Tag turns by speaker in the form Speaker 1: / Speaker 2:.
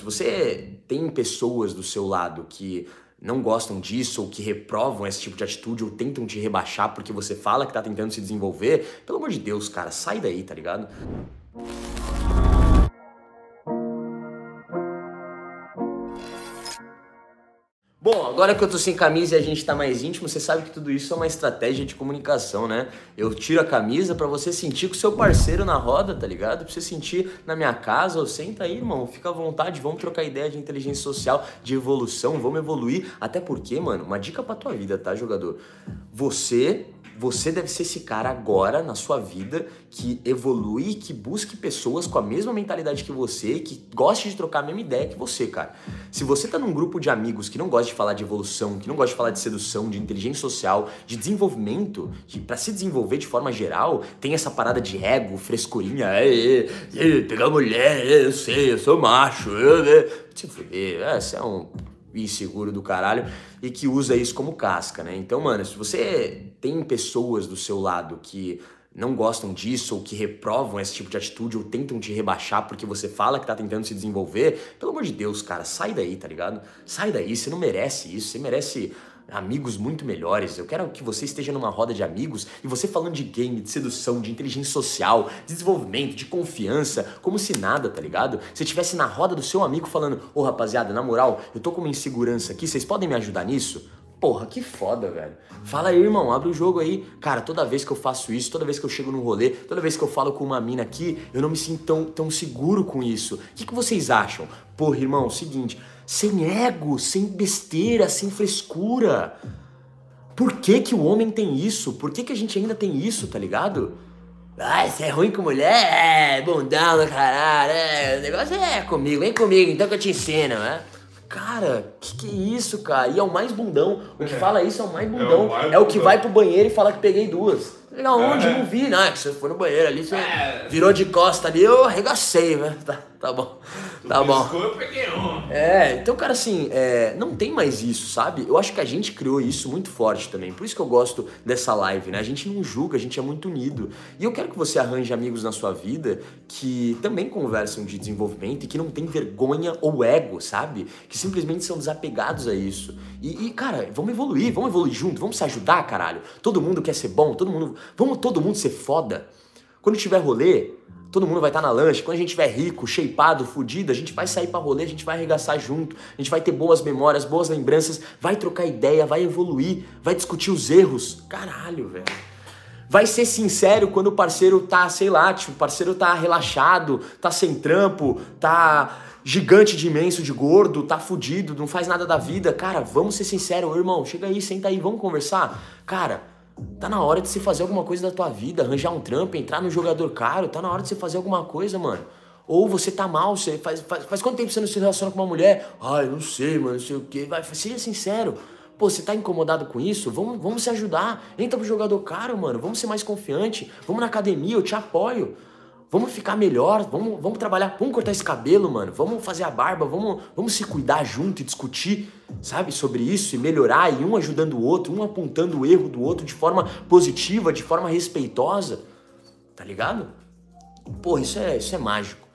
Speaker 1: Se você tem pessoas do seu lado que não gostam disso ou que reprovam esse tipo de atitude ou tentam te rebaixar porque você fala que tá tentando se desenvolver, pelo amor de Deus, cara, sai daí, tá ligado? Bom, agora que eu tô sem camisa e a gente tá mais íntimo, você sabe que tudo isso é uma estratégia de comunicação, né? Eu tiro a camisa para você sentir com o seu parceiro na roda, tá ligado? Pra você sentir na minha casa, ou senta aí, irmão, fica à vontade, vamos trocar ideia de inteligência social, de evolução, vamos evoluir. Até porque, mano, uma dica pra tua vida, tá, jogador? Você você deve ser esse cara agora na sua vida que evolui, que busque pessoas com a mesma mentalidade que você, que goste de trocar a mesma ideia que você, cara. Se você tá num grupo de amigos que não gosta de falar de evolução, que não gosta de falar de sedução, de inteligência social, de desenvolvimento, de, para se desenvolver de forma geral, tem essa parada de ego, frescurinha, é, é, pegar mulher, eu sei, eu sou macho, eu, é, se fuder, essa é um inseguro do caralho e que usa isso como casca, né? Então, mano, se você tem pessoas do seu lado que não gostam disso ou que reprovam esse tipo de atitude ou tentam te rebaixar porque você fala que tá tentando se desenvolver, pelo amor de Deus, cara, sai daí, tá ligado? Sai daí, você não merece isso, você merece amigos muito melhores. Eu quero que você esteja numa roda de amigos e você falando de game, de sedução, de inteligência social, de desenvolvimento, de confiança, como se nada, tá ligado? Se estivesse na roda do seu amigo falando: Ô oh, rapaziada, na moral, eu tô com uma insegurança aqui, vocês podem me ajudar nisso? Porra, que foda, velho. Fala aí, irmão, abre o jogo aí. Cara, toda vez que eu faço isso, toda vez que eu chego no rolê, toda vez que eu falo com uma mina aqui, eu não me sinto tão, tão seguro com isso. O que, que vocês acham? Porra, irmão, seguinte, sem ego, sem besteira, sem frescura. Por que que o homem tem isso? Por que que a gente ainda tem isso, tá ligado? Ah, você é ruim com mulher? É, bundão do caralho, é, o negócio é comigo, vem comigo, então que eu te ensino, né? Cara, que que é isso, cara? E é o mais bundão. O que é. fala isso é o mais bundão. É o, mais é o que vai pro banheiro e fala que peguei duas. Legal, onde? É. Não vi, né? Que você foi no banheiro ali, você é. virou de costa ali, eu arregacei, né? Tá, tá bom. Tá bom. Eu peguei um. É, então, cara, assim, é, não tem mais isso, sabe? Eu acho que a gente criou isso muito forte também. Por isso que eu gosto dessa live, né? A gente não julga, a gente é muito unido. E eu quero que você arranje amigos na sua vida que também conversam de desenvolvimento e que não tem vergonha ou ego, sabe? Que simplesmente são desapegados a isso. E, e, cara, vamos evoluir, vamos evoluir junto, vamos se ajudar, caralho. Todo mundo quer ser bom, todo mundo. Vamos todo mundo ser foda. Quando tiver rolê, todo mundo vai estar tá na lanche. Quando a gente tiver rico, shapeado, fudido, a gente vai sair para rolê, a gente vai arregaçar junto, a gente vai ter boas memórias, boas lembranças, vai trocar ideia, vai evoluir, vai discutir os erros. Caralho, velho. Vai ser sincero quando o parceiro tá, sei lá, tipo, o parceiro tá relaxado, tá sem trampo, tá gigante de imenso, de gordo, tá fudido, não faz nada da vida. Cara, vamos ser sinceros, irmão. Chega aí, senta aí, vamos conversar. Cara, tá na hora de você fazer alguma coisa da tua vida, arranjar um trampo, entrar no jogador caro, tá na hora de você fazer alguma coisa, mano. Ou você tá mal, você faz, faz, faz quanto tempo você não se relaciona com uma mulher? Ai, não sei, mano, não sei o quê. Vai, seja sincero. Pô, você tá incomodado com isso? Vamos, vamos se ajudar. Entra pro jogador caro, mano. Vamos ser mais confiante. Vamos na academia, eu te apoio. Vamos ficar melhor, vamos, vamos trabalhar, vamos cortar esse cabelo, mano. Vamos fazer a barba, vamos, vamos se cuidar junto e discutir, sabe, sobre isso e melhorar, e um ajudando o outro, um apontando o erro do outro de forma positiva, de forma respeitosa. Tá ligado? Pô, isso é, isso é mágico.